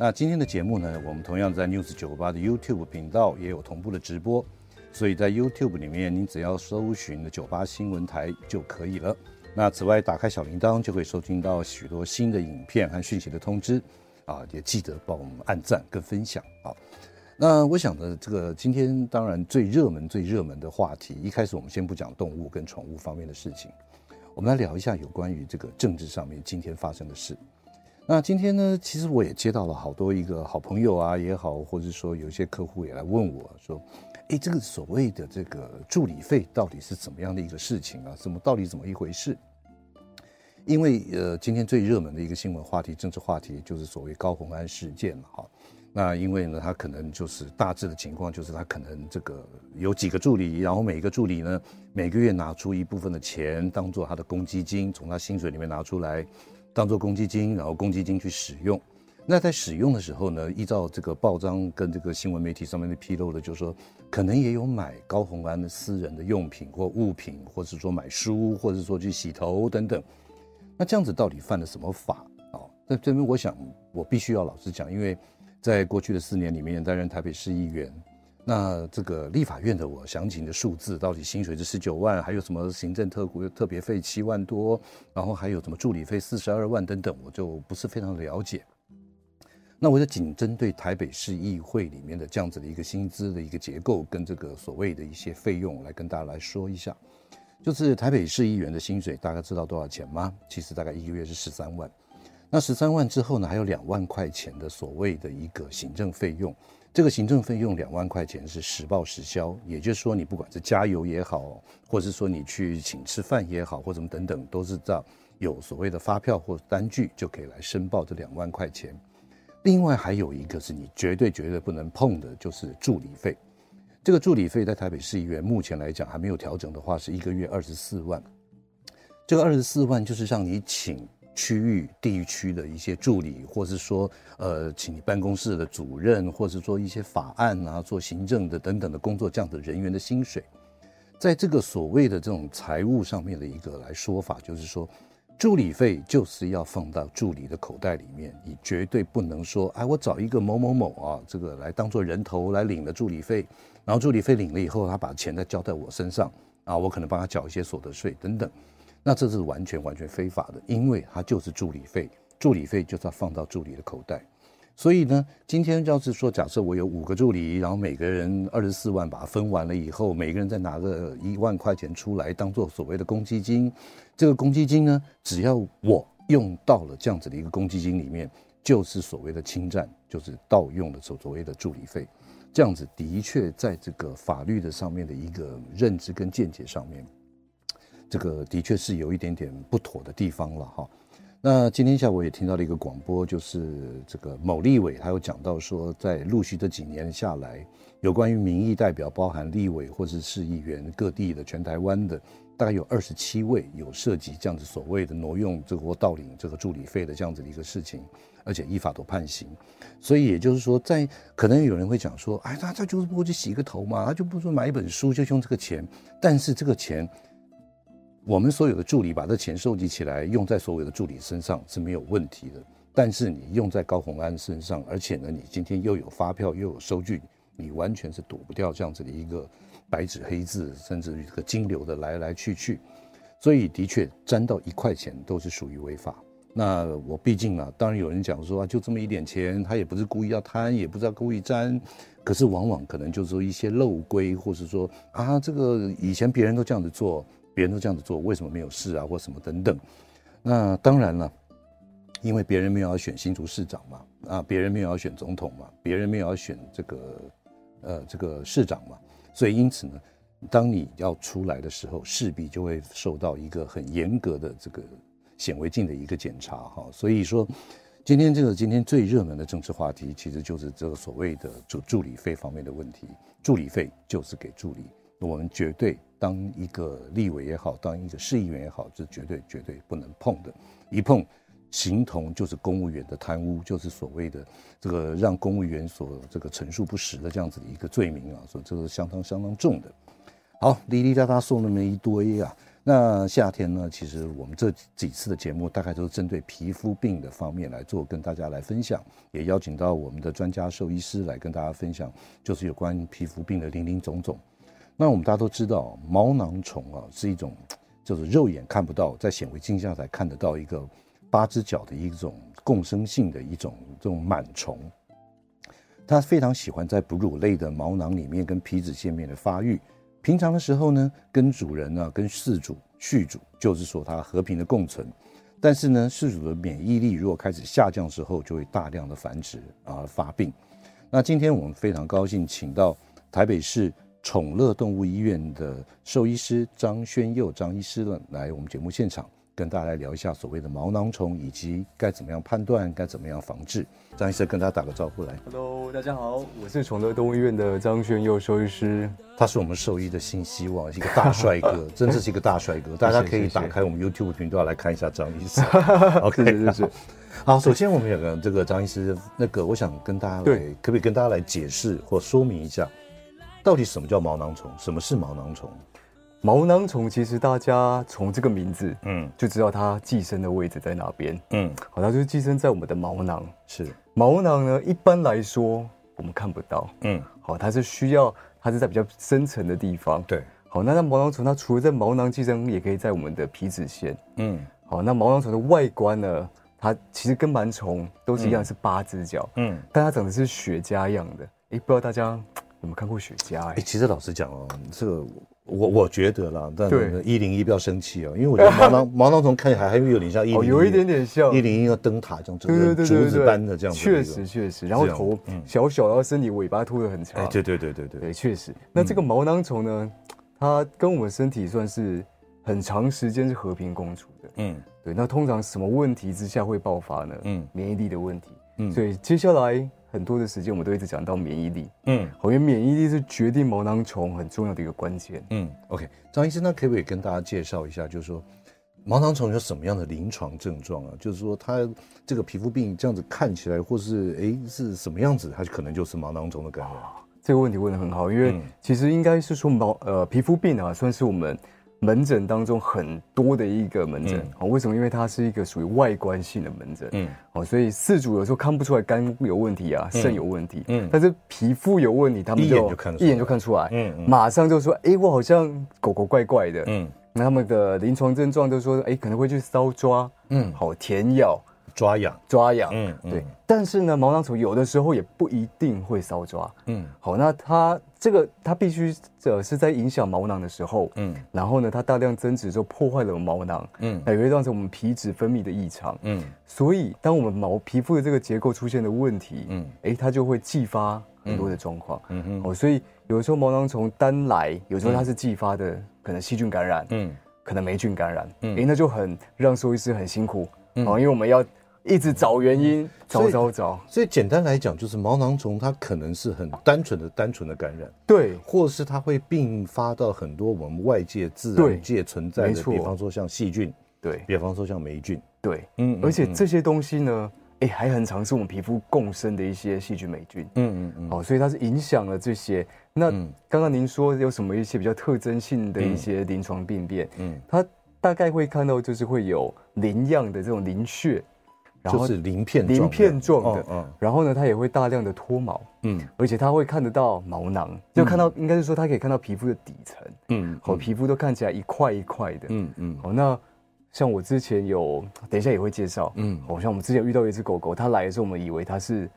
那今天的节目呢，我们同样在 News 九八的 YouTube 频道也有同步的直播，所以在 YouTube 里面，您只要搜寻的九八新闻台就可以了。那此外，打开小铃铛就会收听到许多新的影片和讯息的通知啊，也记得帮我们按赞跟分享啊。那我想呢，这个今天当然最热门、最热门的话题，一开始我们先不讲动物跟宠物方面的事情，我们来聊一下有关于这个政治上面今天发生的事。那今天呢，其实我也接到了好多一个好朋友啊也好，或者说有一些客户也来问我说，哎，这个所谓的这个助理费到底是怎么样的一个事情啊？怎么到底怎么一回事？因为呃，今天最热门的一个新闻话题、政治话题就是所谓高红安事件了哈。那因为呢，他可能就是大致的情况就是他可能这个有几个助理，然后每一个助理呢每个月拿出一部分的钱当做他的公积金，从他薪水里面拿出来。当做公积金，然后公积金去使用。那在使用的时候呢，依照这个报章跟这个新闻媒体上面的披露的，就是说可能也有买高虹安的私人的用品或物品，或是说买书，或者说去洗头等等。那这样子到底犯了什么法啊？在这边，我想我必须要老实讲，因为在过去的四年里面担任台北市议员。那这个立法院的我详情的数字到底薪水是十九万，还有什么行政特股特别费七万多，然后还有什么助理费四十二万等等，我就不是非常了解。那我就仅针对台北市议会里面的这样子的一个薪资的一个结构跟这个所谓的一些费用来跟大家来说一下，就是台北市议员的薪水大概知道多少钱吗？其实大概一个月是十三万，那十三万之后呢，还有两万块钱的所谓的一个行政费用。这个行政费用两万块钱是实报实销，也就是说，你不管是加油也好，或者是说你去请吃饭也好，或者什么等等，都是照有所谓的发票或单据就可以来申报这两万块钱。另外还有一个是你绝对绝对不能碰的，就是助理费。这个助理费在台北市议员目前来讲还没有调整的话，是一个月二十四万。这个二十四万就是让你请。区域地区的一些助理，或是说，呃，请你办公室的主任，或是说一些法案啊、做行政的等等的工作，这样的人员的薪水，在这个所谓的这种财务上面的一个来说法，就是说，助理费就是要放到助理的口袋里面，你绝对不能说，哎，我找一个某某某啊，这个来当做人头来领了助理费，然后助理费领了以后，他把钱再交在我身上啊，我可能帮他缴一些所得税等等。那这是完全完全非法的，因为它就是助理费，助理费就是要放到助理的口袋。所以呢，今天要是说，假设我有五个助理，然后每个人二十四万，把它分完了以后，每个人再拿个一万块钱出来当做所谓的公积金。这个公积金呢，只要我用到了这样子的一个公积金里面，就是所谓的侵占，就是盗用的所所谓的助理费。这样子的确在这个法律的上面的一个认知跟见解上面。这个的确是有一点点不妥的地方了哈。那今天下午也听到了一个广播，就是这个某立委他有讲到说，在陆续这几年下来，有关于民意代表，包含立委或者是市议员各地的全台湾的，大概有二十七位有涉及这样子所谓的挪用这个或盗领这个助理费的这样子的一个事情，而且依法都判刑。所以也就是说，在可能有人会讲说，哎，他他就是不过去洗个头嘛，他就不说买一本书就用这个钱，但是这个钱。我们所有的助理把这钱收集起来，用在所有的助理身上是没有问题的。但是你用在高虹安身上，而且呢，你今天又有发票又有收据，你完全是躲不掉这样子的一个白纸黑字，甚至于这个金流的来来去去。所以的确沾到一块钱都是属于违法。那我毕竟啊，当然有人讲说啊，就这么一点钱，他也不是故意要贪，也不知道故意沾，可是往往可能就是说一些漏规，或是说啊，这个以前别人都这样子做。别人都这样子做，为什么没有事啊，或什么等等？那当然了，因为别人没有要选新竹市长嘛，啊，别人没有要选总统嘛，别人没有要选这个呃这个市长嘛，所以因此呢，当你要出来的时候，势必就会受到一个很严格的这个显微镜的一个检查哈。所以说，今天这个今天最热门的政治话题，其实就是这个所谓的助助理费方面的问题。助理费就是给助理，我们绝对当一个立委也好，当一个市议员也好，这绝对绝对不能碰的。一碰，形同就是公务员的贪污，就是所谓的这个让公务员所这个陈述不实的这样子的一个罪名啊，所以这个相当相当重的。好，哩哩啦啦说那么一堆啊。那夏天呢，其实我们这几次的节目大概都是针对皮肤病的方面来做，跟大家来分享，也邀请到我们的专家兽医师来跟大家分享，就是有关皮肤病的零零总总。那我们大家都知道，毛囊虫啊是一种，就是肉眼看不到，在显微镜下才看得到一个八只脚的一种共生性的一种这种螨虫，它非常喜欢在哺乳类的毛囊里面跟皮脂腺面的发育。平常的时候呢，跟主人呢、啊，跟饲主、续主，就是说它和平的共存。但是呢，饲主的免疫力如果开始下降之后，就会大量的繁殖啊发病。那今天我们非常高兴，请到台北市宠乐动物医院的兽医师张轩佑张医师呢，来我们节目现场。跟大家来聊一下所谓的毛囊虫，以及该怎么样判断，该怎么样防治。张医生跟大家打个招呼来。Hello，大家好，我是宠乐动物医院的张轩佑兽医师。他是我们兽医的新希望，一个大帅哥，真的是一个大帅哥。大家可以打开我们 YouTube 频道来看一下张医师。OK，是是是。好，首先我们有个这个张医师，那个我想跟大家来，对可不可以跟大家来解释或说明一下，到底什么叫毛囊虫？什么是毛囊虫？毛囊虫其实大家从这个名字，嗯，就知道它寄生的位置在哪边，嗯，好，它就是寄生在我们的毛囊。是。毛囊呢，一般来说我们看不到，嗯，好，它是需要它是在比较深层的地方，对，好，那那毛囊虫它除了在毛囊寄生，也可以在我们的皮脂腺，嗯，好，那毛囊虫的外观呢，它其实跟螨虫都是一样，是八只脚，嗯，但它长得是雪茄样的，哎，不知道大家有没有看过雪茄？哎，其实老实讲哦，这个。我我觉得啦，但一零一不要生气哦，因为我觉得 毛囊毛囊虫看起来还会有点像一零一，有一点点像一零一的灯塔这样，对对对，竹子般的这样子。确实确实，然后头小小，然后身体尾巴拖得很长。哎，对对对对对，对，确实。那这个毛囊虫呢，它跟我们身体算是很长时间是和平共处的。嗯，对。那通常什么问题之下会爆发呢？嗯，免疫力的问题。嗯，所以接下来。很多的时间，我们都一直讲到免疫力。嗯，因为免疫力是决定毛囊虫很重要的一个关键。嗯，OK，张医生，那可不可以跟大家介绍一下，就是说毛囊虫有什么样的临床症状啊？就是说它这个皮肤病这样子看起来，或是哎是什么样子，它可能就是毛囊虫的感染。这个问题问得很好，因为其实应该是说毛呃皮肤病啊，算是我们。门诊当中很多的一个门诊，哦，为什么？因为它是一个属于外观性的门诊，嗯，哦，所以四主有时候看不出来肝有问题啊，肾有问题，嗯，但是皮肤有问题，他们就一眼就看出来，嗯，马上就说，哎，我好像狗狗怪怪的，嗯，那他们的临床症状就说，哎，可能会去搔抓，嗯，好舔咬。抓痒，抓痒，嗯，对。但是呢，毛囊虫有的时候也不一定会搔抓，嗯。好，那它这个它必须呃是在影响毛囊的时候，嗯。然后呢，它大量增殖之后破坏了毛囊，嗯，那也会造成我们皮脂分泌的异常，嗯。所以，当我们毛皮肤的这个结构出现的问题，嗯，哎，它就会继发很多的状况，嗯。嗯。哦，所以有的时候毛囊虫单来，有时候它是继发的，可能细菌感染，嗯，可能霉菌感染，嗯，哎，那就很让兽医师很辛苦，嗯，因为我们要。一直找原因，找找找。所以简单来讲，就是毛囊虫它可能是很单纯的、单纯的感染，对，或者是它会并发到很多我们外界自然界存在的，比方说像细菌，对，比方说像霉菌，对，嗯，而且这些东西呢，哎，还很常是我们皮肤共生的一些细菌、霉菌，嗯嗯嗯，哦，所以它是影响了这些。那刚刚您说有什么一些比较特征性的一些临床病变？嗯，它大概会看到就是会有鳞样的这种鳞屑。然后就是鳞片鳞片状的，嗯，然后呢，它也会大量的脱毛，嗯，而且它会看得到毛囊，就看到，应该是说它可以看到皮肤的底层，嗯，好，皮肤都看起来一块一块的，嗯嗯，好，那像我之前有，等一下也会介绍，嗯，好像我们之前遇到一只狗狗，它来的时候，我们以为它是。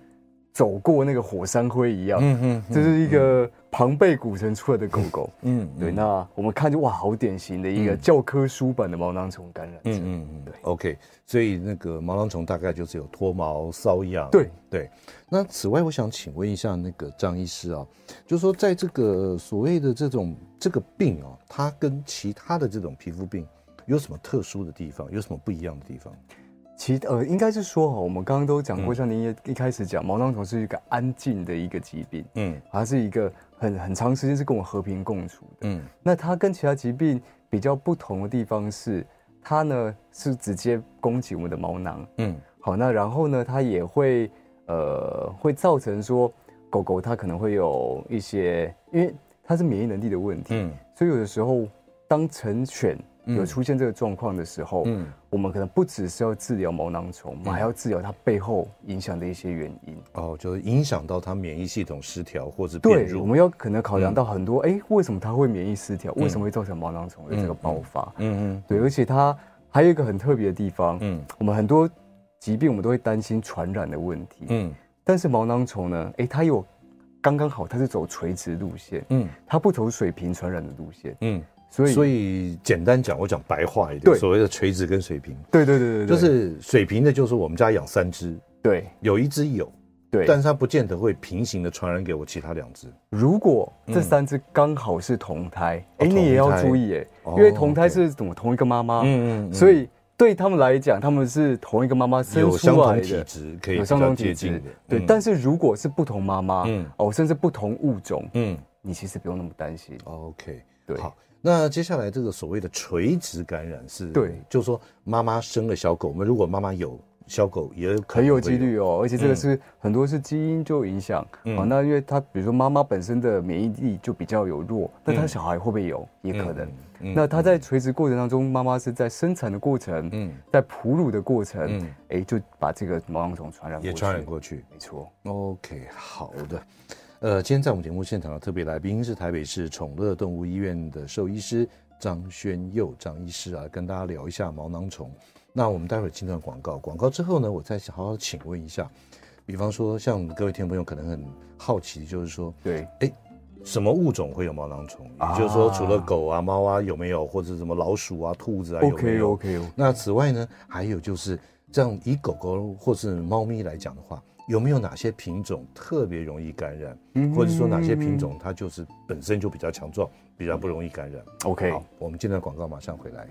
走过那个火山灰一样，嗯嗯，这是一个庞贝古城出来的狗狗，嗯，对。那我们看就哇，好典型的一个教科书版的毛囊虫感染症，嗯嗯嗯，对。OK，所以那个毛囊虫大概就是有脱毛、瘙痒，对对。那此外，我想请问一下那个张医师啊，就是说在这个所谓的这种这个病啊，它跟其他的这种皮肤病有什么特殊的地方？有什么不一样的地方？其呃，应该是说哈，我们刚刚都讲过，像您也一开始讲，毛囊虫是一个安静的一个疾病，嗯，它是一个很很长时间是跟我和平共处的，嗯，那它跟其他疾病比较不同的地方是，它呢是直接攻击我们的毛囊，嗯，好，那然后呢，它也会呃会造成说狗狗它可能会有一些，因为它是免疫能力的问题，嗯，所以有的时候当成犬。有出现这个状况的时候，嗯，我们可能不只是要治疗毛囊虫，我们还要治疗它背后影响的一些原因。哦，就是影响到它免疫系统失调或者变弱。对，我们要可能考量到很多，哎，为什么它会免疫失调？为什么会造成毛囊虫的这个爆发？嗯嗯，对，而且它还有一个很特别的地方，嗯，我们很多疾病我们都会担心传染的问题，嗯，但是毛囊虫呢，哎，它有刚刚好，它是走垂直路线，嗯，它不走水平传染的路线，嗯。所以，所以简单讲，我讲白话一点，所谓的垂直跟水平，对对对对，就是水平的，就是我们家养三只，对，有一只有，对，但是它不见得会平行的传染给我其他两只。如果这三只刚好是同胎，哎，你也要注意哎，因为同胎是怎么同一个妈妈，嗯嗯，所以对他们来讲，他们是同一个妈妈生出来的，有相同体质，可以有相同体质的，对。但是如果是不同妈妈，嗯，哦，甚至不同物种，嗯，你其实不用那么担心。OK，对，好。那接下来这个所谓的垂直感染是，对，就是说妈妈生了小狗，我们如果妈妈有小狗，也有很有几率哦，而且这个是很多是基因就影响。啊。那因为它比如说妈妈本身的免疫力就比较有弱，那他小孩会不会有？也可能。那他在垂直过程当中，妈妈是在生产的过程，嗯，在哺乳的过程，哎，就把这个毛囊虫传染，也传染过去，没错。OK，好的。呃，今天在我们节目现场的特别来宾是台北市宠乐动物医院的兽医师张轩佑张医师啊，跟大家聊一下毛囊虫。那我们待会儿进段广告，广告之后呢，我再好好请问一下，比方说像各位听众朋友可能很好奇，就是说，对，哎，什么物种会有毛囊虫？也就是说，除了狗啊、猫啊有没有，或者什么老鼠啊、兔子啊有没有？OK OK。那此外呢，还有就是这样以狗狗或是猫咪来讲的话。有没有哪些品种特别容易感染，或者说哪些品种它就是本身就比较强壮，比较不容易感染？OK，好，我们进段广告马上回来。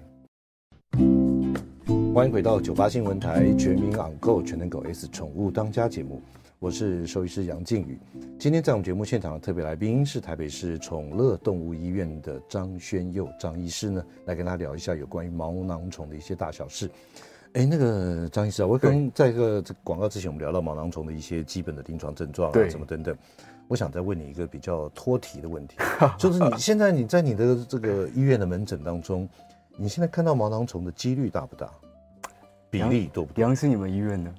欢迎回到九八新闻台全民养狗全能狗 S 宠物当家节目，我是兽医师杨靖宇。今天在我们节目现场的特别来宾是台北市宠乐动物医院的张轩佑张医师呢，来跟他聊一下有关于毛囊虫的一些大小事。哎，那个张医师啊，我刚在一个这广告之前，我们聊到毛囊虫的一些基本的临床症状啊，什么等等。我想再问你一个比较脱题的问题，就是你现在你在你的这个医院的门诊当中，你现在看到毛囊虫的几率大不大？比例多不多？杨是你们医院呢？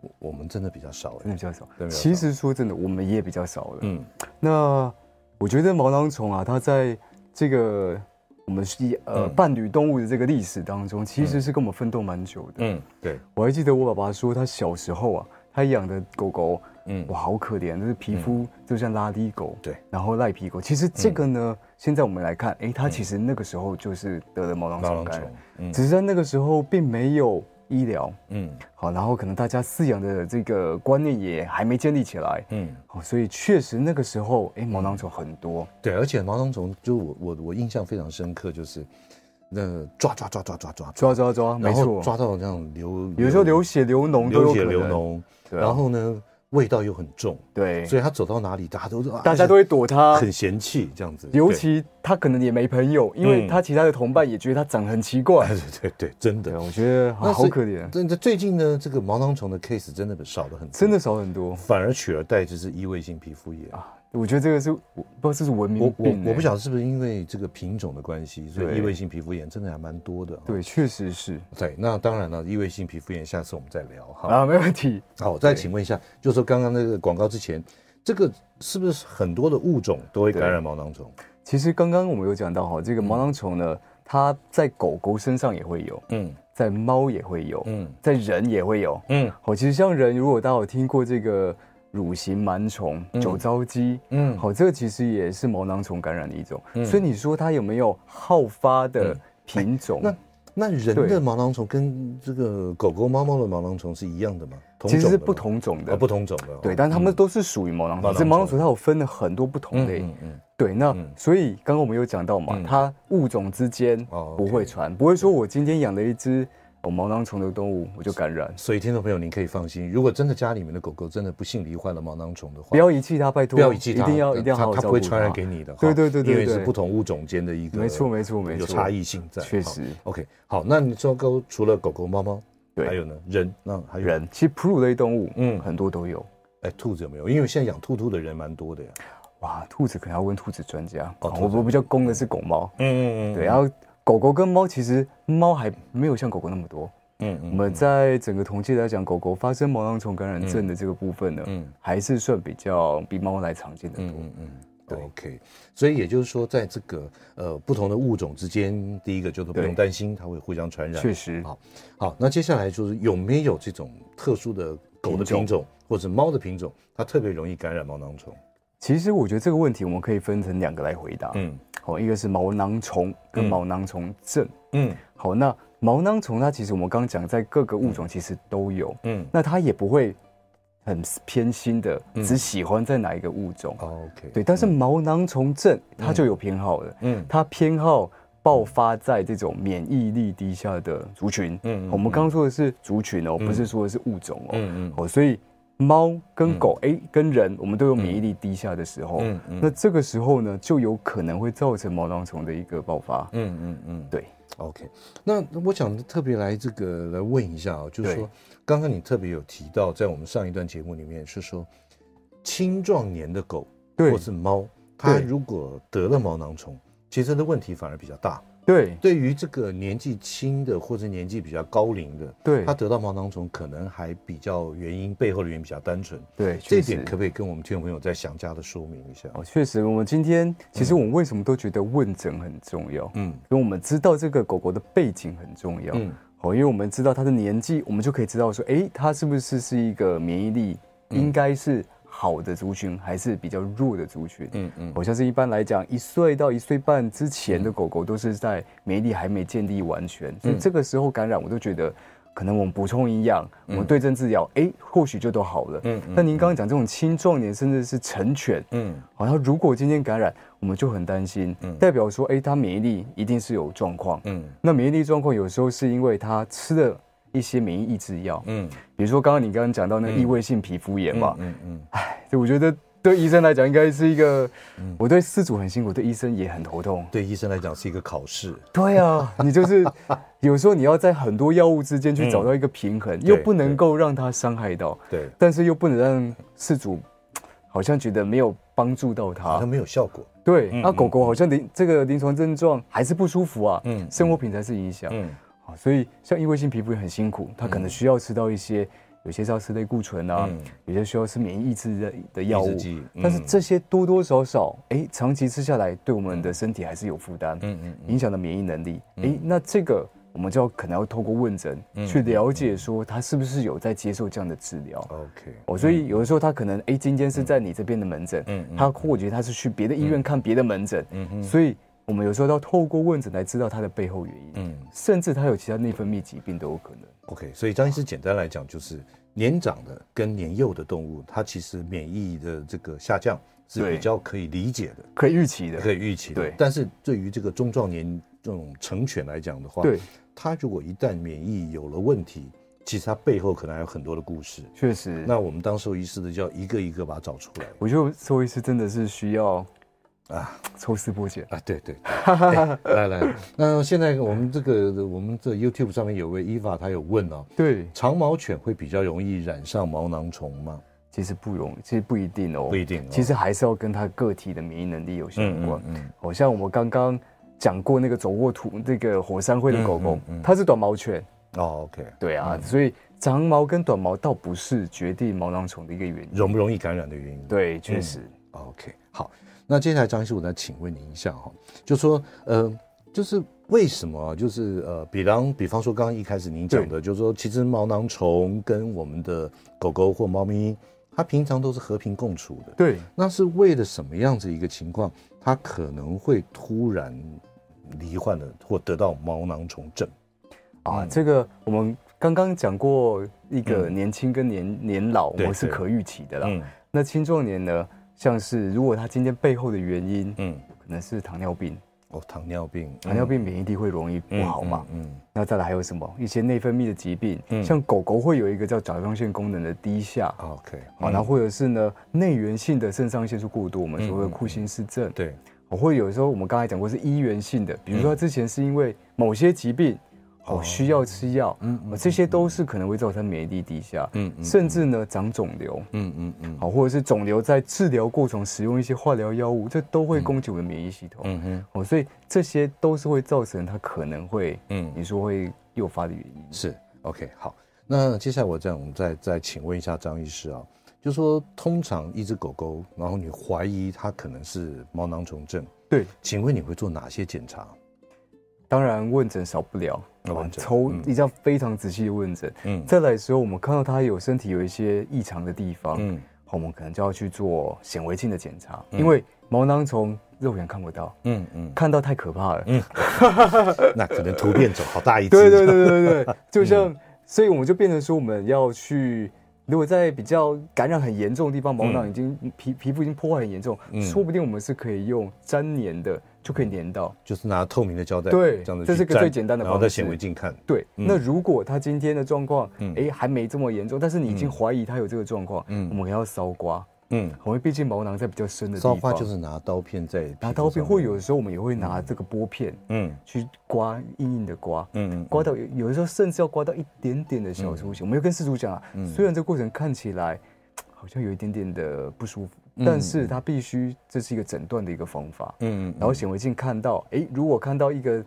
我我们真的比较少，真的比较少。其实说真的，我们也比较少了。嗯，那我觉得毛囊虫啊，它在这个。我们是呃伴侣动物的这个历史当中，其实是跟我们奋斗蛮久的。嗯，对，我还记得我爸爸说，他小时候啊，他养的狗狗，嗯，哇，好可怜，就是皮肤就像拉低狗，对，然后赖皮狗。其实这个呢，现在我们来看，哎，他其实那个时候就是得了毛囊虫感染，嗯，只是在那个时候并没有。医疗，嗯，好，然后可能大家饲养的这个观念也还没建立起来，嗯，好，所以确实那个时候，哎，毛囊虫很多，对，而且毛囊虫就我我我印象非常深刻，就是那抓抓抓抓抓抓。抓抓抓，没错，抓到这样流，有时候流血流脓，流血流脓，然后呢。味道又很重，对，所以他走到哪里，大家都大家都会躲他，很嫌弃这样子。尤其他可能也没朋友，因为他其他的同伴也觉得他长得很奇怪。对对对，真的，我觉得好可怜。真的，最近呢，这个毛囊虫的 case 真的少了很多，真的少很多，反而取而代之是异位性皮肤炎啊。我觉得这个是，我不知道这是文明病。我我我不晓得是不是因为这个品种的关系，所以异位性皮肤炎真的还蛮多的。对，确实是。对，那当然了，异位性皮肤炎下次我们再聊哈。啊，没问题。好，我再请问一下，就是说刚刚那个广告之前，这个是不是很多的物种都会感染毛囊虫？其实刚刚我们有讲到哈，这个毛囊虫呢，它在狗狗身上也会有，嗯，在猫也会有，嗯，在人也会有，嗯。好，其实像人，如果大家有听过这个。乳形螨虫、酒糟鸡，嗯，好，这个其实也是毛囊虫感染的一种。所以你说它有没有好发的品种？那那人的毛囊虫跟这个狗狗、猫猫的毛囊虫是一样的吗？其实是不同种的，不同种的。对，但它们都是属于毛囊虫。这毛囊虫它有分了很多不同类。嗯嗯。对，那所以刚刚我们有讲到嘛，它物种之间不会传，不会说我今天养了一只有毛囊虫的动物，我就感染。所以听众朋友，您可以放心，如果真的家里面的狗狗真的不幸罹患了毛囊虫的话，不要遗弃它，拜托，不要遗弃它，一定要一定要好好它，它不会传染给你的。对对对对，因为是不同物种间的一个，没错没错没错，有差异性在。确实。OK，好，那你说狗除了狗狗、猫猫，对，还有呢？人，那还有人，其实哺乳类动物，嗯，很多都有。哎，兔子有没有？因为现在养兔兔的人蛮多的呀。哇，兔子可能要问兔子专家。哦，我我比较攻的是狗猫。嗯嗯嗯。对，然后狗狗跟猫，其实猫还没有像狗狗那么多。嗯，我们在整个统计来讲，狗狗发生毛囊虫感染症的这个部分呢，嗯，还是算比较比猫来常见的多。嗯嗯，对，OK。所以也就是说，在这个呃不同的物种之间，第一个就是不用担心它会互相传染。确实。好，好，那接下来就是有没有这种特殊的狗的品种或者猫的品种，它特别容易感染毛囊虫？其实我觉得这个问题我们可以分成两个来回答。嗯，好，一个是毛囊虫跟毛囊虫症。嗯，好，那。毛囊虫它其实我们刚刚讲，在各个物种其实都有，嗯，那它也不会很偏心的，只喜欢在哪一个物种，OK，对。但是毛囊虫症它就有偏好的，嗯，它偏好爆发在这种免疫力低下的族群，嗯，我们刚刚说的是族群哦，不是说的是物种哦，嗯嗯，哦，所以猫跟狗，哎，跟人，我们都有免疫力低下的时候，嗯嗯，那这个时候呢，就有可能会造成毛囊虫的一个爆发，嗯嗯嗯，对。OK，那我想特别来这个来问一下啊，就是说，刚刚你特别有提到，在我们上一段节目里面是说，青壮年的狗或是猫，它如果得了毛囊虫，其实的问题反而比较大。对，对于这个年纪轻的或者年纪比较高龄的，对，他得到毛囊虫可能还比较原因背后的原因比较单纯。对，这点可不可以跟我们听众朋友再详加的说明一下？哦，确实，我们今天其实我们为什么都觉得问诊很重要？嗯，因为我们知道这个狗狗的背景很重要。嗯，好，因为我们知道它的年纪，我们就可以知道说，哎，它是不是是一个免疫力应该是。好的族群还是比较弱的族群，嗯嗯，好像是一般来讲，一岁到一岁半之前的狗狗都是在免疫力还没建立完全，嗯、所以这个时候感染，我都觉得可能我们补充营养，嗯、我们对症治疗，哎，或许就都好了，嗯。那您刚刚讲这种青壮年甚至是成犬，嗯，好像如果今天感染，我们就很担心，嗯，代表说，哎，它免疫力一定是有状况，嗯，那免疫力状况有时候是因为它吃的。一些免疫抑制药，嗯，比如说刚刚你刚刚讲到那个异位性皮肤炎嘛，嗯嗯，哎，就我觉得对医生来讲应该是一个，我对饲主很辛苦，对医生也很头痛，对医生来讲是一个考试，对啊，你就是有时候你要在很多药物之间去找到一个平衡，又不能够让它伤害到，对，但是又不能让饲主好像觉得没有帮助到他，它没有效果，对，那狗狗好像临这个临床症状还是不舒服啊，嗯，生活品质是影响，嗯。所以，像异位性皮肤也很辛苦，它可能需要吃到一些，有些是要吃类固醇啊，有些需要吃免疫抑制的的药物。但是这些多多少少，哎，长期吃下来，对我们的身体还是有负担，嗯嗯，影响了免疫能力。哎，那这个我们就要可能要透过问诊去了解，说他是不是有在接受这样的治疗。OK，哦，所以有的时候他可能，哎，今天是在你这边的门诊，嗯，他或许他是去别的医院看别的门诊，嗯嗯，所以。我们有时候都要透过问诊来知道它的背后原因，嗯，甚至它有其他内分泌疾病都有可能。OK，所以张医师简单来讲，就是年长的跟年幼的动物，它其实免疫的这个下降是比较可以理解的，可以预期的，可以预期的。对，但是对于这个中壮年这种成犬来讲的话，对，它如果一旦免疫有了问题，其实它背后可能还有很多的故事。确实，那我们当兽医师的就要一个一个把它找出来。我觉得兽医师真的是需要。啊，抽丝剥茧。啊，对对，对，来来，那现在我们这个我们这 YouTube 上面有位 Eva，他有问哦，对，长毛犬会比较容易染上毛囊虫吗？其实不容易，其实不一定哦，不一定，其实还是要跟它个体的免疫能力有相关。嗯，好像我们刚刚讲过那个走过土这个火山灰的狗狗，它是短毛犬。哦，OK，对啊，所以长毛跟短毛倒不是决定毛囊虫的一个原因，容不容易感染的原因。对，确实，OK，好。那接下来张医师，我再请问您一下哈，就说呃，就是为什么就是呃，比方比方说刚刚一开始您讲的，就是说其实毛囊虫跟我们的狗狗或猫咪，它平常都是和平共处的。对，那是为了什么样子一个情况，它可能会突然罹患了或得到毛囊虫症？啊，这个我们刚刚讲过一个年轻跟年、嗯、年老，我们是可预期的啦。嗯、那青壮年呢？像是如果他今天背后的原因，嗯，可能是糖尿病，哦，糖尿病，糖尿病免疫力会容易不好嘛？嗯，那再来还有什么？一些内分泌的疾病，嗯像狗狗会有一个叫甲状腺功能的低下。OK，好，然后或者是呢，内源性的肾上腺素过多，我们所谓的库欣氏症。对，我会有时候我们刚才讲过是医源性的，比如说之前是因为某些疾病。哦，需要吃药，嗯，这些都是可能会造成免疫力低下，嗯，甚至呢长肿瘤，嗯嗯嗯，好，或者是肿瘤在治疗过程使用一些化疗药物，这都会攻击我的免疫系统，嗯。哼，哦，所以这些都是会造成它可能会，嗯，你说会诱发的原因。是，OK，好，那接下来我这样，我们再再请问一下张医师啊，就是说通常一只狗狗，然后你怀疑它可能是毛囊虫症，对，请问你会做哪些检查？当然问诊少不了。抽一张非常仔细的问诊，嗯，再来的时候，我们看到他有身体有一些异常的地方，嗯，我们可能就要去做显微镜的检查，因为毛囊虫肉眼看不到，嗯嗯，看到太可怕了，嗯，那可能图片走好大一只，对对对对对，就像，所以我们就变成说我们要去，如果在比较感染很严重的地方，毛囊已经皮皮肤已经破坏很严重，说不定我们是可以用粘黏的。就可以粘到，就是拿透明的胶带，对，这样子，这是个最简单的方式。然后在显微镜看，对。那如果他今天的状况，哎，还没这么严重，但是你已经怀疑他有这个状况，嗯，我们要烧刮，嗯，因为毕竟毛囊在比较深的地方。就是拿刀片在拿刀片，或有的时候我们也会拿这个玻片，嗯，去刮硬硬的刮，嗯，刮到有有的时候甚至要刮到一点点的小出血。我们又跟饲主讲啊，虽然这个过程看起来好像有一点点的不舒服。但是它必须，这是一个诊断的一个方法。嗯，然后显微镜看到，哎，如果看到一个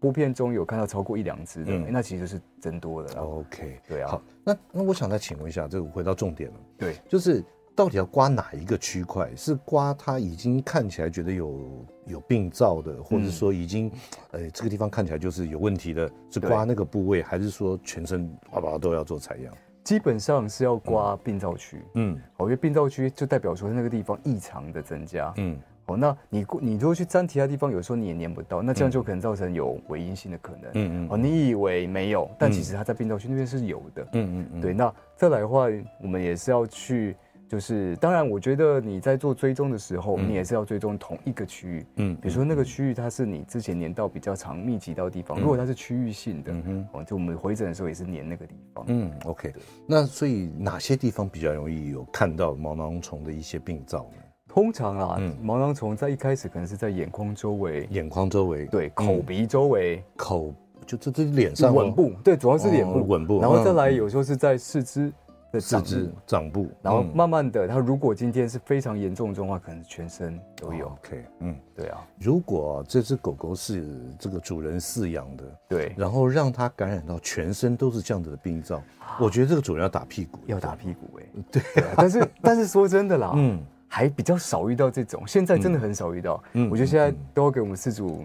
玻片中有看到超过一两只的，那其实就是增多的了。OK，对啊。好，那那我想再请问一下，这个回到重点了。对，就是到底要刮哪一个区块？是刮他已经看起来觉得有有病灶的，或者说已经，呃，这个地方看起来就是有问题的，是刮那个部位，还是说全身爸爸都要做采样？基本上是要刮病灶区，嗯，好，因为病灶区就代表说那个地方异常的增加，嗯，好，那你你如果去粘其他地方，有时候你也粘不到，那这样就可能造成有伪阴性的可能，嗯嗯，哦，你以为没有，但其实它在病灶区那边是有的，嗯嗯嗯，对，那再来的话，我们也是要去。就是，当然，我觉得你在做追踪的时候，你也是要追踪同一个区域。嗯，比如说那个区域它是你之前粘到比较长、密集到的地方，如果它是区域性的，嗯哼，就我们回诊的时候也是粘那个地方。嗯，OK 的。那所以哪些地方比较容易有看到毛囊虫的一些病灶呢？通常啊，毛囊虫在一开始可能是在眼眶周围，眼眶周围，对，口鼻周围，口就这这脸上吻部，对，主要是脸部，吻部，然后再来有时候是在四肢。的四肢、掌部，然后慢慢的，他如果今天是非常严重的状况，可能全身都有。OK，嗯，对啊。如果这只狗狗是这个主人饲养的，对，然后让它感染到全身都是这样子的病灶，我觉得这个主人要打屁股，要打屁股哎。对，但是 但是说真的啦，嗯，还比较少遇到这种，现在真的很少遇到。嗯，我觉得现在都要给我们饲主。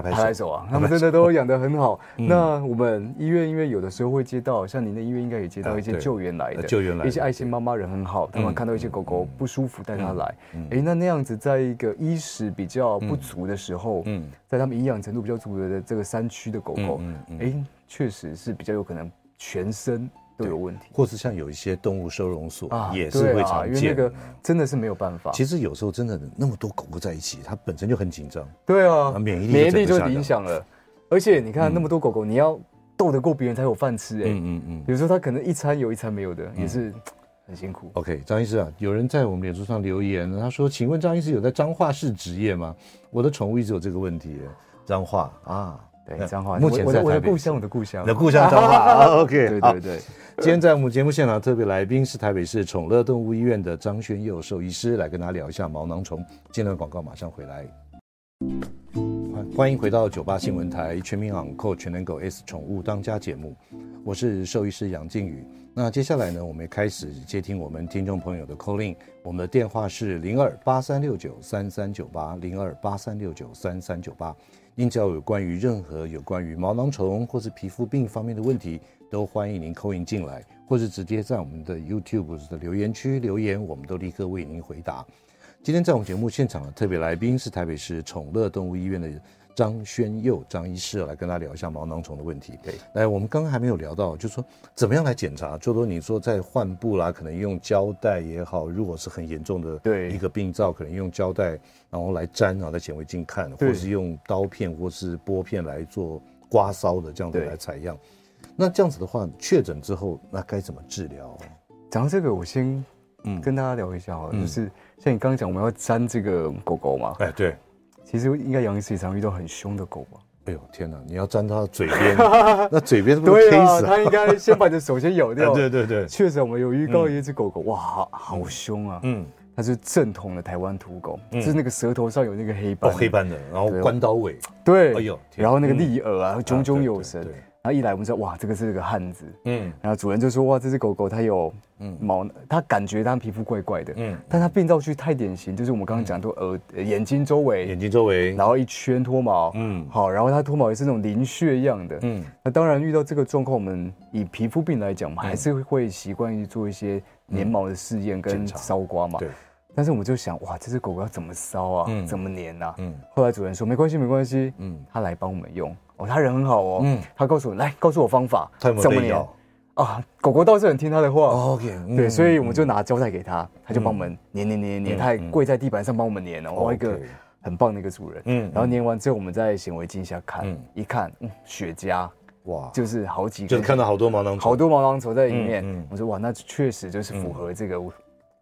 拍拍手啊！他们真的都养得很好。那我们医院因为有的时候会接到，像您的医院应该也接到一些救援来的，救援来的一些爱心妈妈人很好，他们看到一些狗狗不舒服带它来。哎，那那样子在一个衣食比较不足的时候，嗯，在他们营养程度比较足的这个山区的狗狗，哎，确实是比较有可能全身。都有问题，或是像有一些动物收容所也是会常见，因为那个真的是没有办法。其实有时候真的那么多狗狗在一起，它本身就很紧张。对啊，免疫力免疫力就影响了。而且你看那么多狗狗，你要斗得过别人才有饭吃哎。嗯嗯嗯。有时候它可能一餐有一餐没有的，也是很辛苦。OK，张医师啊，有人在我们脸书上留言，他说：“请问张医师有在彰化市执业吗？我的宠物一直有这个问题。”彰化啊。对，彰化。目前在我的故乡，我的故乡。你的故乡彰化。OK，对对对。今天在我们节目现场特别来宾是台北市宠乐动物医院的张轩佑兽医师，来跟大家聊一下毛囊虫。今天的广告马上回来。欢迎回到九八新闻台全民昂扣全能狗 S 宠物当家节目，我是兽医师杨靖宇。那接下来呢，我们也开始接听我们听众朋友的 call in，我们的电话是零二八三六九三三九八零二八三六九三三九八。您只要有关于任何有关于毛囊虫或是皮肤病方面的问题，都欢迎您扣音进来，或是直接在我们的 YouTube 的留言区留言，我们都立刻为您回答。今天在我们节目现场的特别来宾是台北市宠乐动物医院的张轩佑张医师来跟他聊一下毛囊虫的问题。对，来，我们刚刚还没有聊到，就是说怎么样来检查？就说你说在患部啦，可能用胶带也好，如果是很严重的对一个病灶，可能用胶带然后来粘，然后在显微镜看，或是用刀片或是玻片来做刮搔的这样子来采样。那这样子的话，确诊之后那该怎么治疗？讲到这个，我先嗯跟大家聊一下哈，嗯、就是像你刚刚讲，我们要粘这个狗狗嘛，哎对。其实应该杨医师也常遇到很凶的狗吧？哎呦天哪！你要沾它的嘴边，那嘴边是不是可以死？它应该先把你的手先咬掉。对对对，确实我们有遇到一只狗狗，哇，好好凶啊！嗯，它是正统的台湾土狗，就是那个舌头上有那个黑斑，哦黑斑的，然后关刀尾，对，哎呦，然后那个立耳啊，炯炯有神。然后一来我们说哇，这个是个汉子，嗯，然后主人就说哇，这只狗狗它有嗯。毛，它感觉它皮肤怪怪的，嗯，但它病灶区太典型，就是我们刚刚讲到耳眼睛周围，眼睛周围，然后一圈脱毛，嗯，好，然后它脱毛也是那种鳞屑一样的，嗯，那当然遇到这个状况，我们以皮肤病来讲，我们还是会习惯于做一些粘毛的试验跟搔刮嘛，对，但是我们就想哇，这只狗狗要怎么搔啊，怎么粘啊，嗯，后来主人说没关系没关系，嗯，他来帮我们用。哦，他人很好哦。嗯，他告诉我，来告诉我方法，他有没有被咬啊？狗狗倒是很听他的话。OK，对，所以我们就拿胶带给他，他就帮我们粘粘粘粘，他还跪在地板上帮我们粘哦。哇，一个很棒的一个主人。嗯，然后粘完之后，我们在显微镜下看，一看，嗯，雪茄，哇，就是好几个，就是看到好多毛囊虫，好多毛囊虫在里面。我说哇，那确实就是符合这个。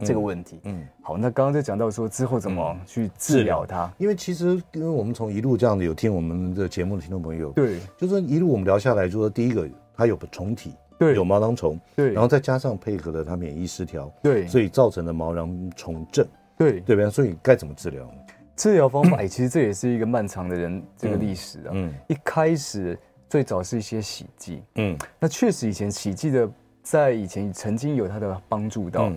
这个问题，嗯，好，那刚刚就讲到说之后怎么去治疗它，因为其实因为我们从一路这样的有听我们的节目的听众朋友，对，就是一路我们聊下来，就说第一个它有虫体，对，有毛囊虫，对，然后再加上配合了它免疫失调，对，所以造成了毛囊虫症，对，对吧？所以该怎么治疗？治疗方法，哎，其实这也是一个漫长的人这个历史啊，嗯，一开始最早是一些洗剂，嗯，那确实以前洗剂的在以前曾经有它的帮助到。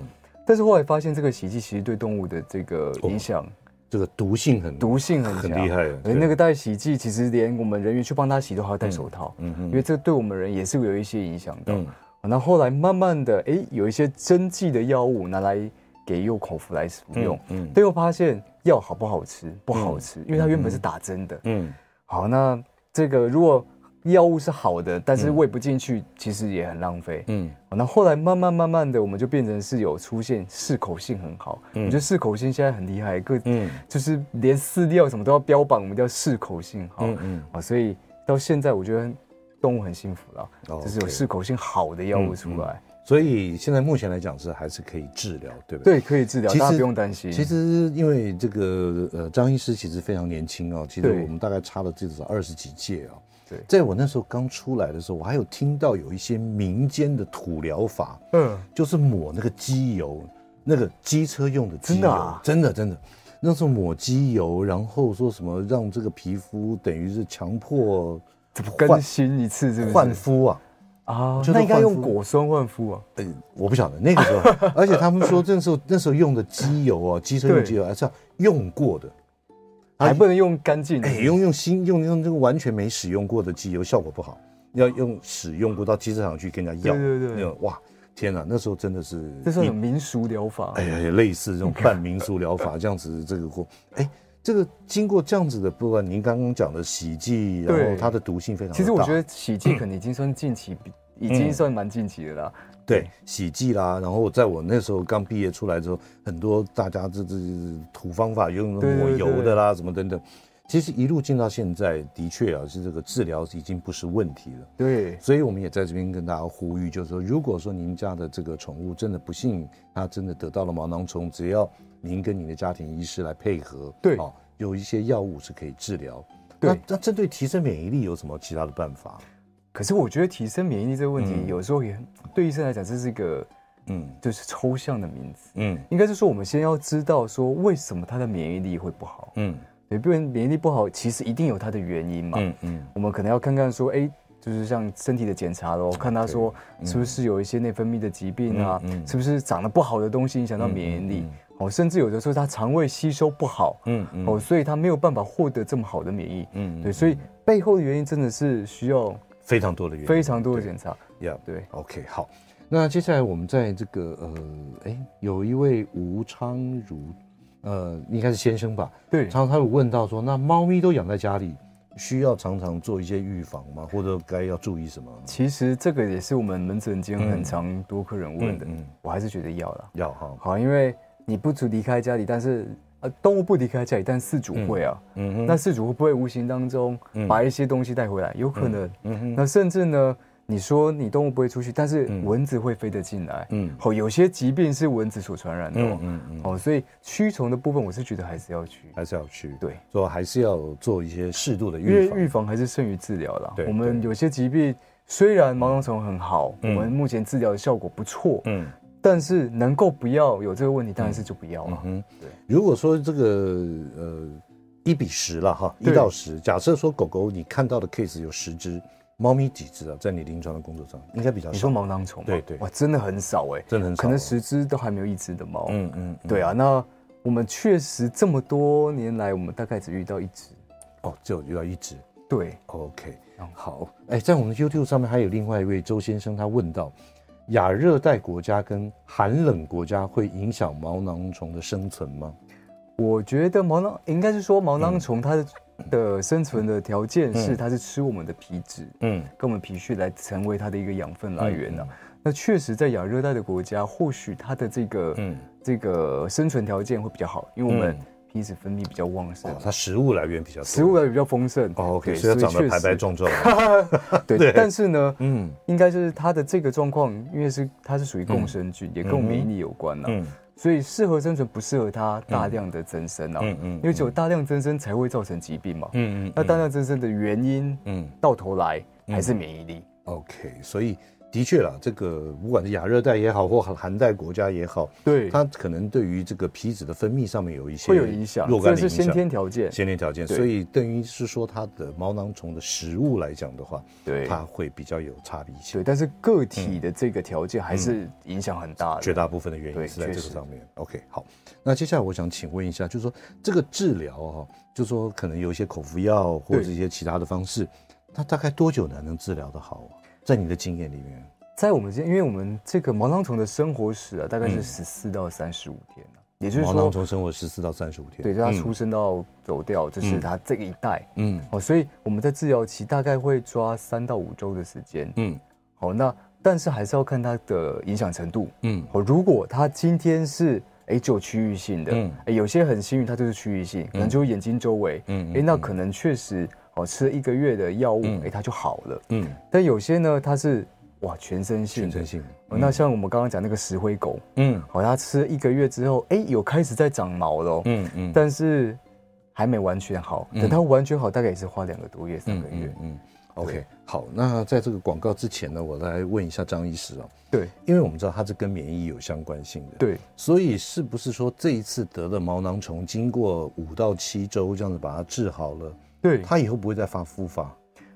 但是后来发现，这个洗剂其实对动物的这个影响，这个毒性很毒性很很厉害。而那个带洗剂，其实连我们人员去帮它洗都还要戴手套，嗯嗯，因为这对我们人也是会有一些影响的。那后来慢慢的，哎，有一些针剂的药物拿来给幼口服来服用，嗯，最后发现药好不好吃？不好吃，因为它原本是打针的，嗯，好，那这个如果。药物是好的，但是喂不进去，其实也很浪费。嗯，那后来慢慢慢慢的，我们就变成是有出现适口性很好。嗯，我觉得适口性现在很厉害，各嗯，就是连饲料什么都要标榜，我们叫适口性好。嗯嗯，啊，所以到现在我觉得动物很幸福了，就是有适口性好的药物出来。所以现在目前来讲是还是可以治疗，对不对？对，可以治疗，大家不用担心。其实因为这个呃张医师其实非常年轻哦，其实我们大概差了至少二十几届哦。对，在我那时候刚出来的时候，我还有听到有一些民间的土疗法，嗯，就是抹那个机油，那个机车用的机油，真的啊？真的真的，那时候抹机油，然后说什么让这个皮肤等于是强迫怎么更新一次这个换肤啊。啊，那应该用果酸换肤啊？呃，我不晓得那个时候，而且他们说那时候那时候用的机油啊，机车用机油还是要用过的。还不能用干净的，哎，用用新用用这个完全没使用过的机油效果不好，要用使用过到机车厂去跟人家要。对对对，哇，天哪，那时候真的是，这是种民俗疗法，哎呀，类似这种半民俗疗法这样子，这个过，哎，这个经过这样子的部分，您刚刚讲的洗剂，然后它的毒性非常大。其实我觉得洗剂可能已经算近期，已经算蛮近期的了。对，洗剂啦，然后在我那时候刚毕业出来之后，很多大家这这土方法用抹油的啦，什么等等，其实一路进到现在，的确啊，是这个治疗已经不是问题了。对，所以我们也在这边跟大家呼吁，就是说，如果说您家的这个宠物真的不幸，它真的得到了毛囊虫，只要您跟您的家庭医师来配合，对，哦，有一些药物是可以治疗。对，那那针对提升免疫力有什么其他的办法？可是我觉得提升免疫力这个问题，有时候也对医生来讲，这是一个，嗯，就是抽象的名词，嗯，应该是说我们先要知道说为什么他的免疫力会不好，嗯，对，不然免疫力不好，其实一定有它的原因嘛，嗯嗯，我们可能要看看说，哎，就是像身体的检查喽，看他说是不是有一些内分泌的疾病啊，是不是长得不好的东西影响到免疫力，哦，甚至有的时候他肠胃吸收不好，嗯嗯，哦，所以他没有办法获得这么好的免疫，嗯，对，所以背后的原因真的是需要。非常多的原因，非常多的检查，呀，对，OK，好，那接下来我们在这个呃，哎，有一位吴昌如，呃，应该是先生吧？对，常常他有问到说，那猫咪都养在家里，需要常常做一些预防吗？或者该要注意什么？其实这个也是我们门诊间很常多客人问的。嗯，嗯我还是觉得要了，要哈。好，因为你不离开家里，但是呃，动物不离开家里，但饲主会啊。嗯嗯。那饲主会不会无形当中把一些东西带回来？有可能。嗯嗯。那甚至呢？你说你动物不会出去，但是蚊子会飞得进来。嗯，好，有些疾病是蚊子所传染的。嗯嗯嗯。哦，所以驱虫的部分，我是觉得还是要去，还是要去。对，说还是要做一些适度的预防。预防还是胜于治疗啦。对。我们有些疾病虽然毛囊虫很好，我们目前治疗的效果不错。嗯。但是能够不要有这个问题，当然是就不要了。嗯。对。如果说这个呃一比十了哈，一到十，假设说狗狗你看到的 case 有十只。猫咪几只啊？在你临床的工作上，应该比较少。你说毛囊虫？对对，哇，真的很少哎，真的很少，可能十只都还没有一只的猫。嗯嗯，对啊，那我们确实这么多年来，我们大概只遇到一只。哦，就遇到一只。对，OK，好。哎，在我们 YouTube 上面还有另外一位周先生，他问到：亚热带国家跟寒冷国家会影响毛囊虫的生存吗？我觉得毛囊应该是说毛囊虫它的。的生存的条件是，它是吃我们的皮脂，嗯，跟我们皮屑来成为它的一个养分来源的、啊。那确实，在亚热带的国家，或许它的这个，嗯，这个生存条件会比较好，因为我们皮脂分泌比较旺盛，它食物来源比较，食物来源比较丰盛。哦，OK，所以它长得白白壮壮。对，但是呢，嗯，应该就是它的这个状况，因为是它是属于共生菌，也跟我们免疫力有关呢。嗯。所以适合生存，不适合它大量的增生啊，嗯嗯，因为只有大量增生才会造成疾病嘛，嗯嗯，那大量增生的原因，嗯，到头来还是免疫力。OK，所以。的确啦，这个不管是亚热带也好，或寒带国家也好，对。它可能对于这个皮脂的分泌上面有一些会有影响，若干影响，这是先天条件，先天条件。所以等于是说，它的毛囊虫的食物来讲的话，对。它会比较有差别性。对，但是个体的这个条件还是影响很大的，绝大部分的原因是在这个上面。OK，好，那接下来我想请问一下，就是说这个治疗哈，就是说可能有一些口服药或者一些其他的方式，它大概多久才能治疗的好？在你的经验里面，在我们这，因为我们这个毛囊虫的生活史啊，大概是十四到三十五天，也就是说，毛囊虫生活十四到三十五天，对，就它出生到走掉，这、嗯、是它这一代，嗯，哦，所以我们在治疗期大概会抓三到五周的时间，嗯，好，那但是还是要看它的影响程度，嗯，哦，如果它今天是哎就区域性的，嗯，哎，有些很幸运，它就是区域性，可能就眼睛周围，嗯，哎，那可能确实。哦，吃了一个月的药物，哎、嗯，它就好了。嗯，但有些呢，它是哇，全身性。全身性。哦，那像我们刚刚讲那个石灰狗，嗯，好，它吃了一个月之后，哎，有开始在长毛了。嗯嗯。但是还没完全好，等它完全好，大概也是花两个多月、三个月。嗯，嗯，OK，好，那在这个广告之前呢，我来问一下张医师啊。对，因为我们知道它是跟免疫有相关性的。对，所以是不是说这一次得了毛囊虫，经过五到七周这样子把它治好了？对，他以后不会再发复发，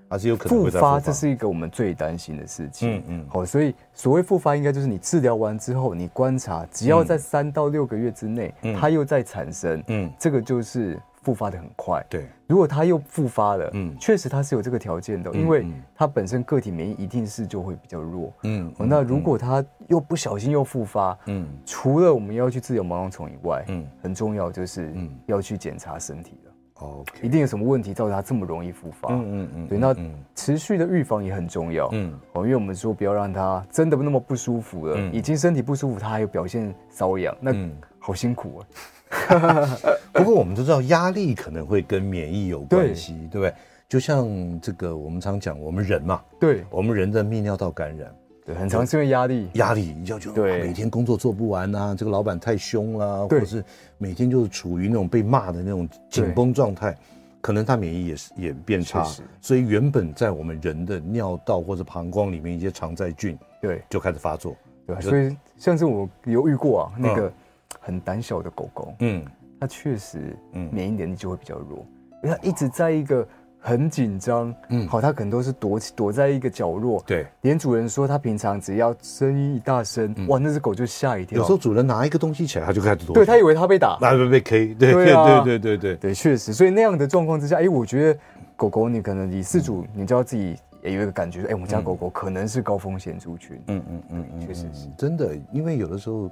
而是有可能会复发？这是一个我们最担心的事情。嗯嗯，好，所以所谓复发，应该就是你治疗完之后，你观察，只要在三到六个月之内，它又在产生，嗯，这个就是复发的很快。对，如果它又复发了，嗯，确实它是有这个条件的，因为它本身个体免疫一定是就会比较弱。嗯，那如果它又不小心又复发，嗯，除了我们要去治疗毛囊虫以外，嗯，很重要就是要去检查身体了。哦.一定有什么问题造成它这么容易复发？嗯嗯嗯，对，那持续的预防也很重要。嗯，哦，因为我们说不要让它真的那么不舒服了，嗯、已经身体不舒服，它还有表现瘙痒，那好辛苦啊。不过我们都知道压力可能会跟免疫有关系，对，对不对？就像这个我们常讲，我们人嘛，对，我们人的泌尿道感染。很常是因为压力，压力你就就每天工作做不完啊，这个老板太凶啦，或者是每天就是处于那种被骂的那种紧绷状态，可能他免疫也是也变差，所以原本在我们人的尿道或者膀胱里面一些常在菌，对，就开始发作，对，所以像是我有遇过啊，那个很胆小的狗狗，嗯，它确实，嗯，免疫能力就会比较弱，因为它一直在一个。很紧张，嗯，好，他可能都是躲躲在一个角落，对，连主人说他平常只要声音一大声，嗯、哇，那只狗就吓一跳。有时候主人拿一个东西起来，它就开始躲，对，它以为它被打，那被被 K，对对对对对对对，确实，所以那样的状况之下，哎，我觉得狗狗你可能你饲主，你就要自己也有一个感觉，哎，我们家狗狗可能是高风险族群，嗯嗯嗯嗯，确实是。真的，因为有的时候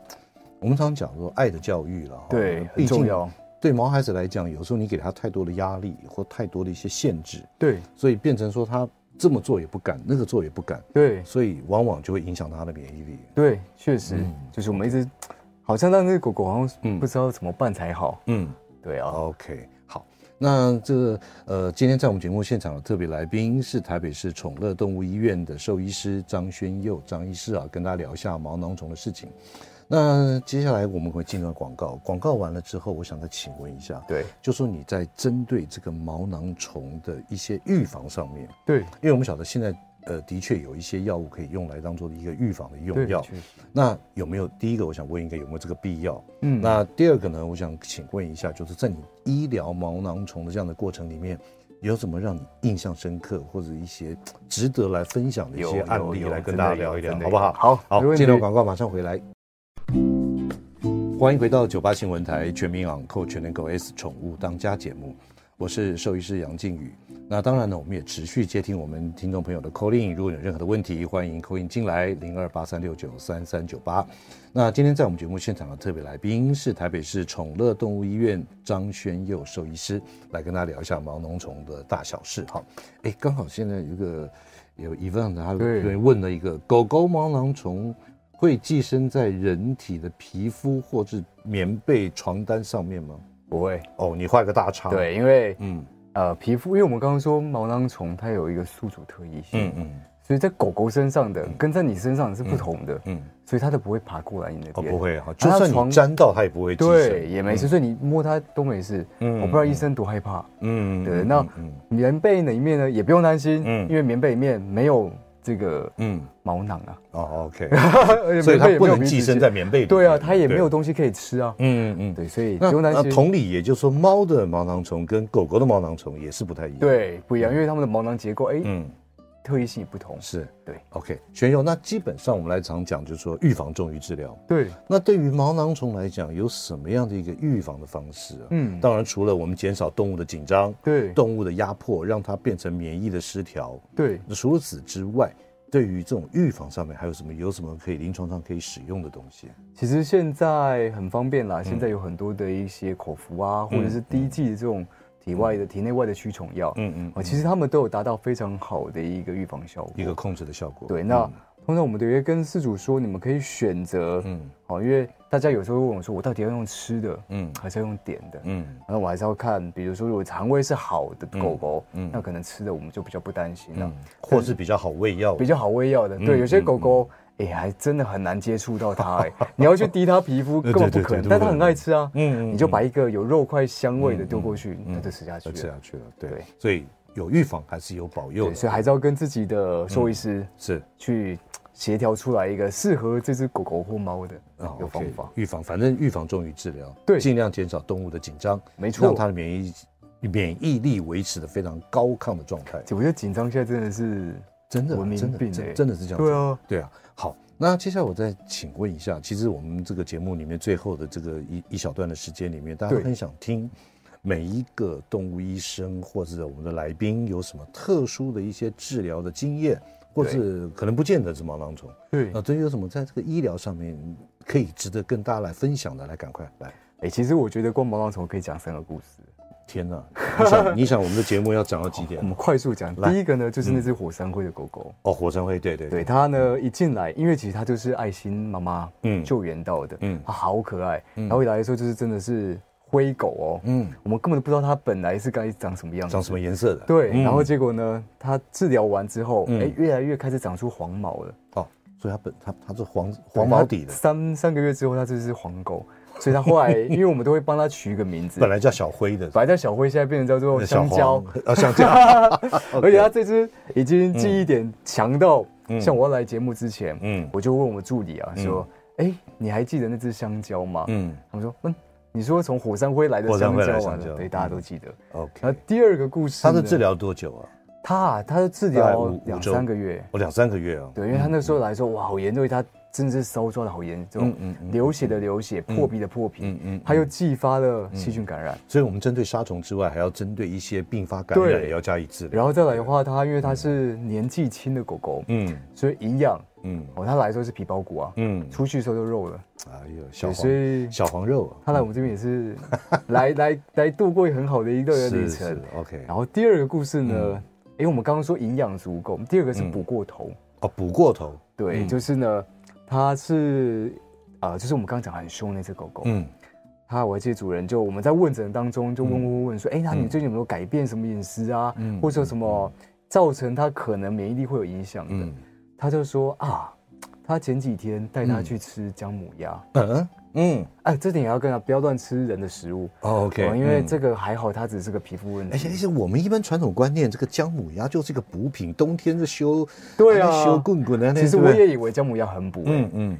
我们常常讲说爱的教育了，对，很重要。对毛孩子来讲，有时候你给他太多的压力或太多的一些限制，对，所以变成说他这么做也不敢，那个做也不敢，对，所以往往就会影响他的免疫力。对，确实，嗯、就是我们一直好像让那个狗狗好像不知道怎么办才好。嗯，对啊。OK，好，那这个呃，今天在我们节目现场的特别来宾是台北市宠乐动物医院的兽医师张轩佑张医师啊，跟大家聊一下毛囊虫的事情。那接下来我们会进入广告，广告完了之后，我想再请问一下，对，就说你在针对这个毛囊虫的一些预防上面，对，因为我们晓得现在呃的确有一些药物可以用来当做一个预防的用药，那有没有第一个我想问应该有没有这个必要？嗯，那第二个呢，我想请问一下，就是在你医疗毛囊虫的这样的过程里面，有什么让你印象深刻或者一些值得来分享的一些案例来跟大家聊一聊，好不好？好，好，进入广告，马上回来。欢迎回到九八新闻台全民养狗全能狗 S 宠物当家节目，我是兽医师杨靖宇。那当然呢，我们也持续接听我们听众朋友的 call in，如果有任何的问题，欢迎 call in 进来零二八三六九三三九八。那今天在我们节目现场的特别来宾是台北市宠乐动物医院张轩佑兽医师，来跟大家聊一下毛囊虫的大小事。好，哎，刚好现在有一个有 Event 他问了一个狗狗毛囊虫。会寄生在人体的皮肤或是棉被、床单上面吗？不会哦，你画个大叉。对，因为嗯呃皮肤，因为我们刚刚说毛囊虫它有一个宿主特异性，嗯嗯，所以在狗狗身上的跟在你身上是不同的，嗯，所以它都不会爬过来你那边。哦，不会啊，就算你沾到它也不会寄生，对，也没事，所以你摸它都没事。嗯，我不知道医生多害怕。嗯，对，那棉被里面呢也不用担心，嗯，因为棉被里面没有。这个嗯毛囊啊哦 OK，所以它不能寄生在棉被里。对啊，它也没有东西可以吃啊。嗯嗯，对，所以不用担心。那同理，也就是说，猫的毛囊虫跟狗狗的毛囊虫也是不太一样。对，不一样，因为它们的毛囊结构哎，嗯，特异性不同。是对。OK，轩佑，那基本上我们来常讲，就是说预防重于治疗。对。那对于毛囊虫来讲，有什么样的一个预防的方式啊？嗯，当然除了我们减少动物的紧张，对，动物的压迫，让它变成免疫的失调，对。那除此之外。对于这种预防上面还有什么？有什么可以临床上可以使用的东西？其实现在很方便啦，现在有很多的一些口服啊，或者是滴剂的这种体外的、体内外的驱虫药，嗯嗯，啊其实他们都有达到非常好的一个预防效果，一个控制的效果。对，那。通常我们都会跟饲主说，你们可以选择，嗯，好，因为大家有时候会问我说，我到底要用吃的，嗯，还是要用点的，嗯，然后我还是要看，比如说如果肠胃是好的狗狗，嗯，那可能吃的我们就比较不担心了，或是比较好喂药，比较好喂药的，对，有些狗狗，哎，还真的很难接触到它，哎，你要去滴它皮肤 根本不可能，但它很爱吃啊，嗯，你就把一个有肉块香味的丢过去，它就吃下去，吃下去了，对，所以有预防还是有保佑，所以还是要跟自己的兽医师是。去。协调出来一个适合这只狗狗或猫的一个方法，预防，反正预防重于治疗，对，尽量减少动物的紧张，没错，让它的免疫免疫力维持的非常高亢的状态。我觉得紧张现在真的是真的文明病，真的是这样。对啊，对啊。好，那接下来我再请问一下，其实我们这个节目里面最后的这个一一小段的时间里面，大家都很想听每一个动物医生或者我们的来宾有什么特殊的一些治疗的经验。或是可能不见得是毛囊虫，对啊，对，有什么在这个医疗上面可以值得跟大家来分享的？来，赶快来！哎，其实我觉得光毛囊虫可以讲三个故事。天哪！你想，你想我们的节目要讲到几点？我们快速讲。第一个呢，就是那只火山灰的狗狗。哦，火山灰，对对对，它呢一进来，因为其实它就是爱心妈妈嗯。救援到的，嗯，它好可爱，然后一来的时候就是真的是。灰狗哦，嗯，我们根本都不知道它本来是该长什么样子，长什么颜色的，对，然后结果呢，它治疗完之后，哎，越来越开始长出黄毛了，哦，所以它本它它是黄黄毛底的，三三个月之后它就是黄狗，所以他后来，因为我们都会帮他取一个名字，本来叫小灰的，本来叫小灰，现在变成叫做香蕉，啊 香蕉，而且他这只已经记忆点强到，像我要来节目之前，嗯，我就问我们助理啊，说，哎，你还记得那只香蕉吗？嗯，他们说，嗯。你说从火山灰来的香蕉对，大家都记得。OK，那第二个故事，他是治疗多久啊？他啊，他是治疗两三个月，哦，两三个月啊。对，因为他那时候来说，哇，好严重，他真的是烧抓的好严重，嗯嗯，流血的流血，破皮的破皮，嗯嗯，还有继发的细菌感染。所以，我们针对杀虫之外，还要针对一些并发感染也要加以治疗。然后再来的话，它因为它是年纪轻的狗狗，嗯，所以营养，嗯，哦，它来的时候是皮包骨啊，嗯，出去的时候就肉了。哎呦，小黄小黄肉，它来我们这边也是来 来来度过很好的一个旅程。OK。然后第二个故事呢，因为我们刚刚说营养足够，第二个是补过头。哦，补过头。对，就是呢。他是啊、呃，就是我们刚刚讲很凶那只狗狗。嗯，他我还记得主人就我们在问诊当中就问问问说，哎、嗯，那你最近有没有改变什么饮食啊？嗯，或者什么造成它可能免疫力会有影响的？嗯，他就说啊，他前几天带它去吃姜母鸭。嗯。嗯，哎，这点也要跟他不要乱吃人的食物。哦、OK，因为这个还好，它只是个皮肤问题。而且而且，我们一般传统观念，这个姜母鸭就是一个补品，冬天是修，对啊，修棍棍的。其实我也以为姜母鸭很补。嗯嗯。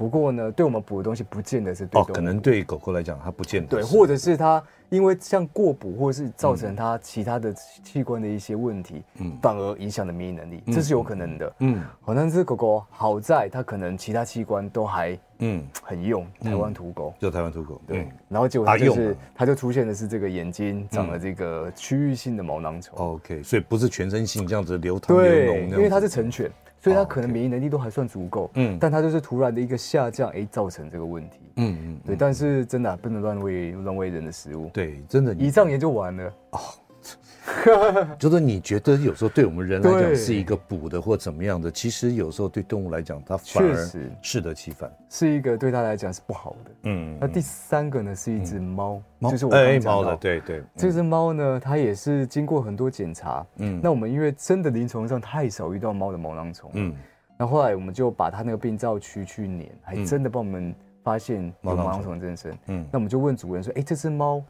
不过呢，对我们补的东西，不见得是对。哦，可能对狗狗来讲，它不见得。对，或者是它因为像过补，或者是造成它其他的器官的一些问题，嗯，反而影响了免疫能力，这是有可能的。嗯，好，但是狗狗好在它可能其他器官都还嗯很用，台湾土狗就台湾土狗。对，然后结果它就是它就出现的是这个眼睛长了这个区域性的毛囊虫。OK，所以不是全身性这样子流淌流脓，因为它是成犬。所以它可能免疫能力都还算足够，嗯，但它就是突然的一个下降，哎，造成这个问题，嗯嗯，对，但是真的不能乱喂乱喂人的食物，对，真的，胰脏炎就完了。哦。就是你觉得有时候对我们人来讲是一个补的或怎么样的，其实有时候对动物来讲，它反而适得其反，是一个对它来讲是不好的。嗯，那第三个呢是一只猫，就是我刚刚讲到。的，对对，这只猫呢，它也是经过很多检查，嗯，那我们因为真的临床上太少遇到猫的毛囊虫，嗯，那后来我们就把它那个病灶区去碾，还真的帮我们发现毛囊虫。增生，嗯，那我们就问主人说，哎，这只猫。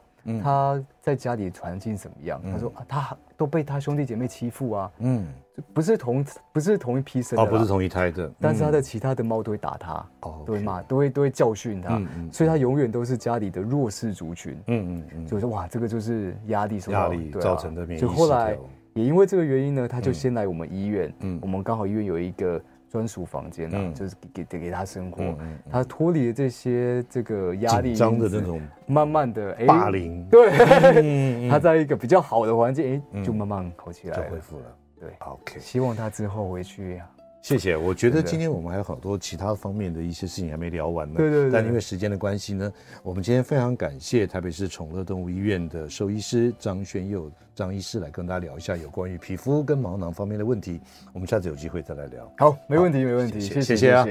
他在家里环境怎么样？他说啊，他都被他兄弟姐妹欺负啊。嗯，不是同不是同一批生的，不是同一胎的。但是他的其他的猫都会打他，哦，都会骂，都会都会教训他。所以他永远都是家里的弱势族群。嗯嗯嗯，就是哇，这个就是压力压力造成的免疫。就后来也因为这个原因呢，他就先来我们医院。嗯，我们刚好医院有一个。专属房间啊，就是给给给他生活，他脱离了这些这个压力，紧张的那种，慢慢的霸凌，对，他在一个比较好的环境，哎，就慢慢好起来，就恢复了，对，OK，希望他之后回去呀。谢谢，我觉得今天我们还有好多其他方面的一些事情还没聊完呢。对对对。但因为时间的关系呢，我们今天非常感谢台北市宠乐动物医院的兽医师张轩佑张医师来跟大家聊一下有关于皮肤跟毛囊方面的问题。我们下次有机会再来聊。好，没问题，没问题，谢谢，谢谢啊。